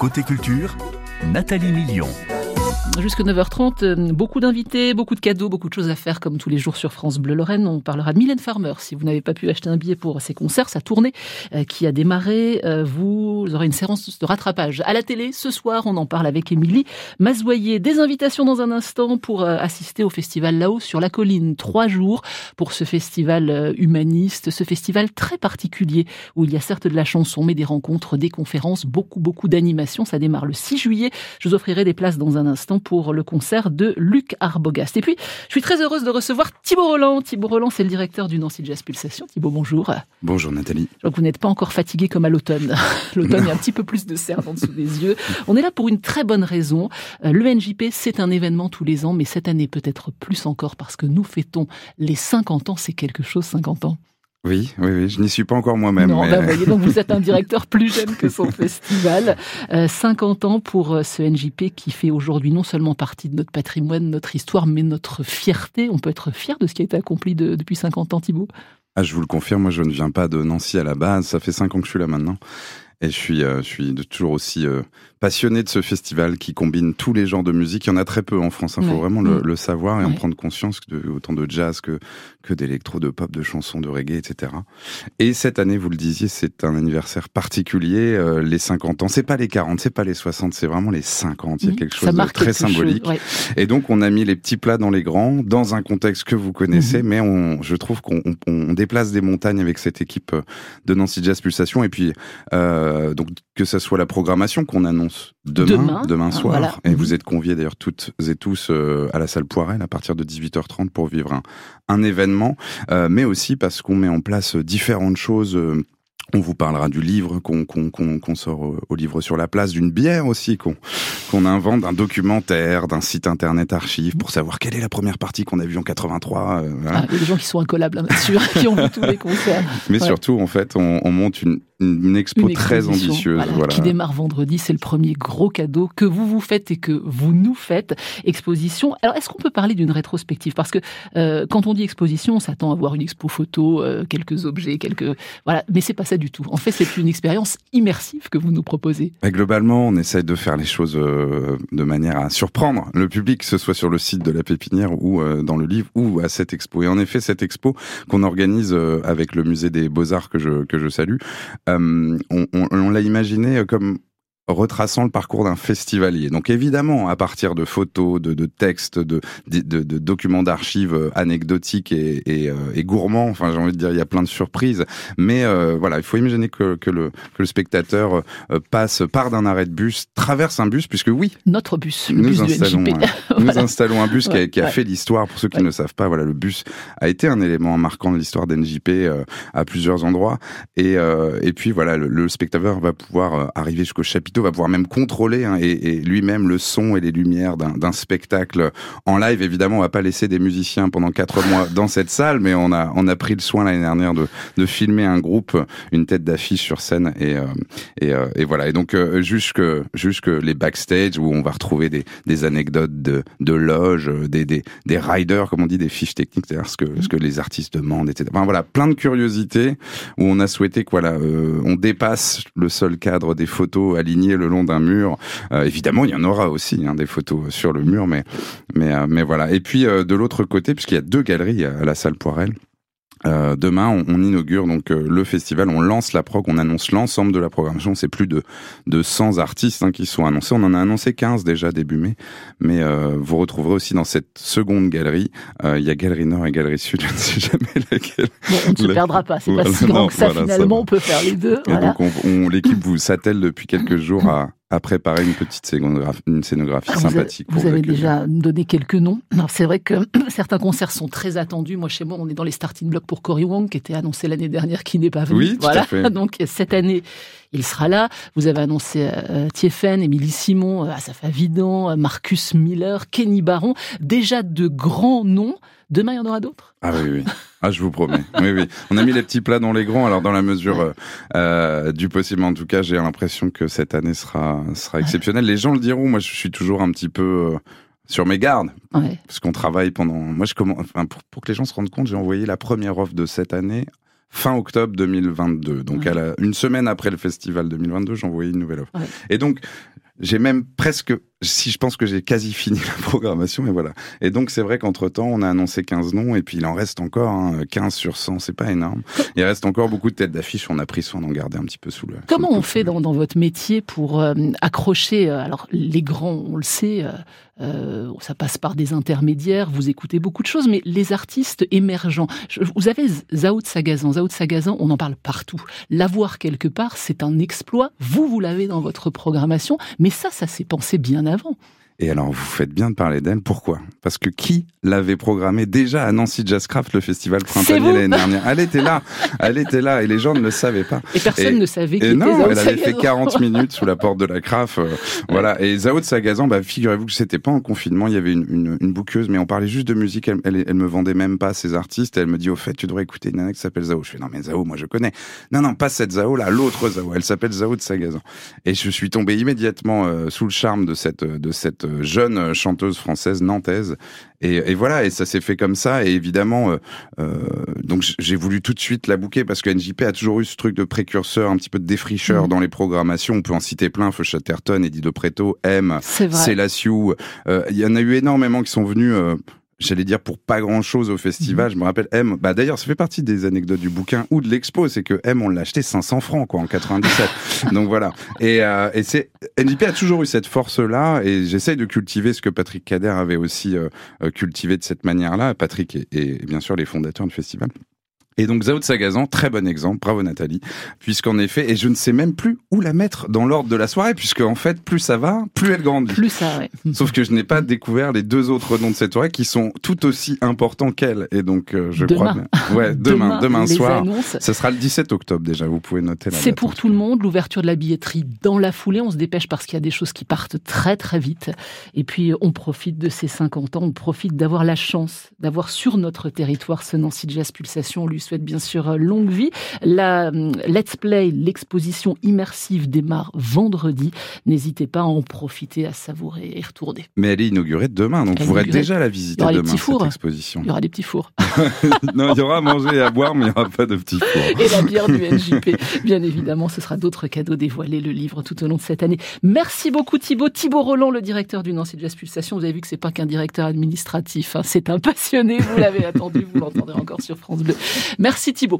Côté culture, Nathalie Million. Jusque 9h30, euh, beaucoup d'invités, beaucoup de cadeaux, beaucoup de choses à faire comme tous les jours sur France Bleu Lorraine. On parlera de Mylène Farmer. Si vous n'avez pas pu acheter un billet pour ses concerts, sa tournée euh, qui a démarré, euh, vous aurez une séance de rattrapage à la télé. Ce soir, on en parle avec Émilie Mazoyer. Des invitations dans un instant pour assister au festival là-haut sur la colline. Trois jours pour ce festival humaniste, ce festival très particulier où il y a certes de la chanson, mais des rencontres, des conférences, beaucoup, beaucoup d'animations. Ça démarre le 6 juillet. Je vous offrirai des places dans un instant pour le concert de Luc Arbogast. Et puis, je suis très heureuse de recevoir Thibaut Roland. Thibaut Roland, c'est le directeur du Nancy Jazz Pulsation. Thibaut, bonjour. Bonjour Nathalie. Je vous n'êtes pas encore fatigué comme à l'automne. l'automne, il y a un petit peu plus de cernes en dessous des yeux. On est là pour une très bonne raison. Euh, le NJP, c'est un événement tous les ans, mais cette année peut-être plus encore parce que nous fêtons les 50 ans. C'est quelque chose, 50 ans? Oui, oui, oui, je n'y suis pas encore moi-même. Non, bah, voyez, donc vous êtes un directeur plus jeune que son festival. 50 euh, ans pour euh, ce NJP qui fait aujourd'hui non seulement partie de notre patrimoine, notre histoire, mais notre fierté. On peut être fier de ce qui a été accompli depuis 50 ans, Thibault ah, je vous le confirme, moi je ne viens pas de Nancy à la base, ça fait 5 ans que je suis là maintenant. Et je suis, euh, je suis toujours aussi passionné de ce festival qui combine tous les genres de musique. Il y en a très peu en France, il hein, faut vraiment le, mm. savoir et en prendre conscience, de, autant de jazz que, que d'électro, de pop, de chansons, de reggae, etc. Et cette année, vous le disiez, c'est un anniversaire particulier, euh, les 50 ans. C'est pas les 40, c'est pas les 60, c'est vraiment les 50. Il y a mm. quelque chose de très symbolique. Et donc, on a mis les petits plats dans les grands, dans un contexte que vous connaissez, mm-hmm. mais on, je trouve qu'on on, déplace des montagnes avec cette équipe de Nancy Jazz Pulsation. Et puis, euh, donc, que ce soit la programmation qu'on annonce demain, demain, soir. Et vous êtes conviés d'ailleurs toutes et tous euh, à la salle Poirel à partir de 18h30 pour vivre un, un événement, euh, mais aussi parce qu'on met en place différentes choses euh, on vous parlera du livre qu'on sort au, livre sur la place, d'une bière aussi qu'on invente, d'un documentaire, d'un site internet archive pour savoir quelle est la première partie qu'on a vue en 83. Euh, ah, il y a des gens qui sont incollables, bien sûr, qui ont vu tous les concerts. Mais surtout, en fait, on, on monte une, une expo très ambitieuse. Voilà, Qui démarre vendredi, c'est le premier gros cadeau que vous vous faites et que vous nous faites. Exposition. Alors, est-ce qu'on peut parler d'une rétrospective? Parce que euh, quand on dit exposition, on s'attend à voir une expo photo, euh, quelques objets, quelques... Voilà, mais c'est pas ça du tout. En fait, c'est une expérience immersive que vous nous proposez. globalement, on essaye de faire les choses euh, de manière à surprendre le public, que ce soit sur le site de la Pépinière ou euh, dans le livre ou à cette expo. Et en effet, cette expo qu'on organise euh, avec le musée des Beaux-Arts que je, que je salue, on, on l'a imaginé comme retraçant le parcours d'un festivalier. Donc évidemment, à partir de photos, de, de textes, de, de, de documents d'archives euh, anecdotiques et, et, euh, et, gourmands, enfin j'ai envie de dire, il y a plein de surprises. Mais euh, voilà, il faut imaginer que, que, le, que le spectateur passe, part d'un arrêt de bus, traverse un bus, puisque oui, notre bus, nous bus installons, du nous installons un bus qui a, qui a fait l'histoire. Pour ceux qui ne savent pas, voilà, le bus a été un élément marquant de l'histoire d'NJP à plusieurs endroits. Et, et puis voilà, le, le spectateur va pouvoir arriver jusqu'au chapiteau va pouvoir même contrôler hein, et, lui-même le son et les lumières d'un spectacle en live. Évidemment, on va pas laisser des musiciens pendant quatre mois dans cette salle, mais on a on a pris le soin l'année dernière de, de filmer un groupe, une tête d'affiche sur scène et euh, et, euh, et, voilà. Et donc euh, jusque jusque les backstage où on va retrouver des, des anecdotes de de loges, des, des des riders comme on dit, des fiches techniques, c'est-à-dire ce que ce que les artistes demandent, etc. Enfin voilà, plein de curiosités où on a souhaité que voilà, on dépasse le seul cadre des photos alignées le long d'un mur. Euh, évidemment, il y en aura aussi hein, des photos sur le mur, mais mais euh, mais voilà. Et puis euh, de l'autre côté, puisqu'il y a deux galeries à la salle Poirel. Euh, demain, on, on, inaugure donc euh, le festival, on lance la prog, on annonce l'ensemble de la programmation. C'est plus de, de 100 artistes hein, qui sont annoncés. On en a annoncé 15 déjà début mai, mais euh, vous retrouverez aussi dans cette seconde galerie, il y a Galerie Nord et Galerie Sud, je ne sais jamais laquelle. Bon, on ne se perdra pas, c'est pas si grand que ça finalement, on peut faire les deux. Et donc on, l'équipe vous s'attelle depuis quelques jours à, à préparer une petite scénographie, une scénographie sympathique. Vous avez, déjà donné quelques noms. C'est vrai que certains concerts sont très attendus. Moi, chez moi, on est dans les starting blocks pour Cory Wong, qui était annoncé l'année dernière, qui n'est pas venu. Oui, voilà. à fait. Donc cette année, il sera là. Vous avez annoncé euh, Thieffen, Émilie Simon, euh, Asaf Avidan, euh, Marcus Miller, Kenny Baron. Déjà de grands noms. Demain, il y en aura d'autres? Ah oui, oui. Ah, je vous promets. Oui, oui. On a mis les petits plats dans les grands. Alors, dans la mesure euh, euh, du possible, en tout cas, j'ai l'impression que cette année sera sera exceptionnelle. Les gens le diront. Moi, je suis toujours un petit peu euh, sur mes gardes, parce qu'on travaille pendant. Moi, je commence. Enfin, pour, pour que les gens se rendent compte, j'ai envoyé la première offre de cette année fin octobre 2022. Donc, à une semaine après le festival 2022, j'envoyais une nouvelle offre. Et donc, j'ai même presque, si je pense que j'ai quasi fini la programmation, et voilà. Et donc, c'est vrai qu'entre temps, on a annoncé 15 noms, et puis il en reste encore, hein, 15 sur 100, c'est pas énorme. Il reste encore beaucoup de têtes d'affiche, on a pris soin d'en garder un petit peu sous le. Comment on fait dans, dans, votre métier pour euh, accrocher, euh, alors les grands, on le sait, euh, euh, ça passe par des intermédiaires, vous écoutez beaucoup de choses, mais les artistes émergents, vous avez Zao de Sagazan, Zao de Sagazan, on en parle partout. L'avoir quelque part, c'est un exploit. Vous, vous l'avez dans votre programmation, mais ça, ça s'est pensé bien avant. Et alors, vous faites bien de parler d'elle. Pourquoi? Parce que qui l'avait programmée déjà à Nancy Jazzcraft, le festival printanier l'année dernière? Elle était là, elle était là, et les gens ne le savaient pas. Et personne ne savait qui non, elle avait fait 40 minutes sous la porte de la CRAF. Euh, voilà. Et Zao de Sagazan, bah, figurez-vous que c'était pas en confinement, il y avait une, une, une, bouqueuse, mais on parlait juste de musique. Elle, elle, elle, me vendait même pas ses artistes. elle me dit, au fait, tu devrais écouter une nana qui s'appelle Zao. Je fais, non, mais Zao, moi je connais. Non, non, pas cette Zao là, l'autre Zao. Elle s'appelle Zao de Sagazan. Et je suis tombé immédiatement euh, sous le charme de cette, de cette jeune chanteuse française nantaise. Et, et voilà, et ça s'est fait comme ça. Et évidemment, euh, euh donc j'ai voulu tout de suite la bouquer parce que NJP a toujours eu ce truc de précurseur, un petit peu de défricheur mmh. dans les programmations. On peut en citer plein, Feu Chatterton, Eddie De Preto, M, Célassiou. Euh, il y en a eu énormément qui sont venus euh, j'allais dire pour pas grand chose au festival. Mhm. Je me rappelle M. Bah d'ailleurs, ça fait partie des anecdotes du bouquin ou de l'expo, c'est que M on l'a acheté 500 francs quoi en 97. Donc voilà. Et, euh, et c'est NJP a toujours eu cette force là et j'essaye de cultiver ce que Patrick Kader avait aussi euh, euh, cultivé de cette manière-là. Patrick et, et bien sûr les fondateurs du festival. Et donc Zao de Sagazan, très bon exemple, bravo Nathalie, puisqu'en effet, et je ne sais même plus où la mettre dans l'ordre de la soirée, puisque en fait, plus ça va, plus elle grandit. Plus ça, ouais. Sauf que je n'ai pas découvert les deux autres noms de cette soirée qui sont tout aussi importants qu'elle. Et donc, euh, je demain. crois... Ouais, demain, demain, soir. Ce sera le 17 octobre déjà, vous pouvez noter C'est pour tout le monde, l'ouverture de la billetterie dans la foulée, on se dépêche parce qu'il y a des choses qui partent très très vite. Et puis, on profite de ces 50 ans, on profite d'avoir la chance d'avoir sur notre territoire ce Nancy Jazz Pulsation, on lui souhaite bien sûr euh, longue vie. La euh, Let's Play, l'exposition immersive démarre vendredi. N'hésitez pas à en profiter, à savourer et retourner. Mais elle est inaugurée demain, donc vous pourrez déjà la visiter demain, cette exposition. Il y aura des petits fours. non, il y aura à manger et à boire, mais il n'y aura pas de petits fours. Et la bière du NJP. Bien évidemment, ce sera d'autres cadeaux dévoilés, le livre tout au long de cette année. Merci beaucoup Thibaut. Thibaut Roland, le directeur du Nancy Jazz Pulsation. Vous avez vu que c'est pas qu'un directeur administratif, hein. c'est un passionné. Vous l'avez attendu, vous l'entendrez encore sur France Bleu. Merci Thibaut.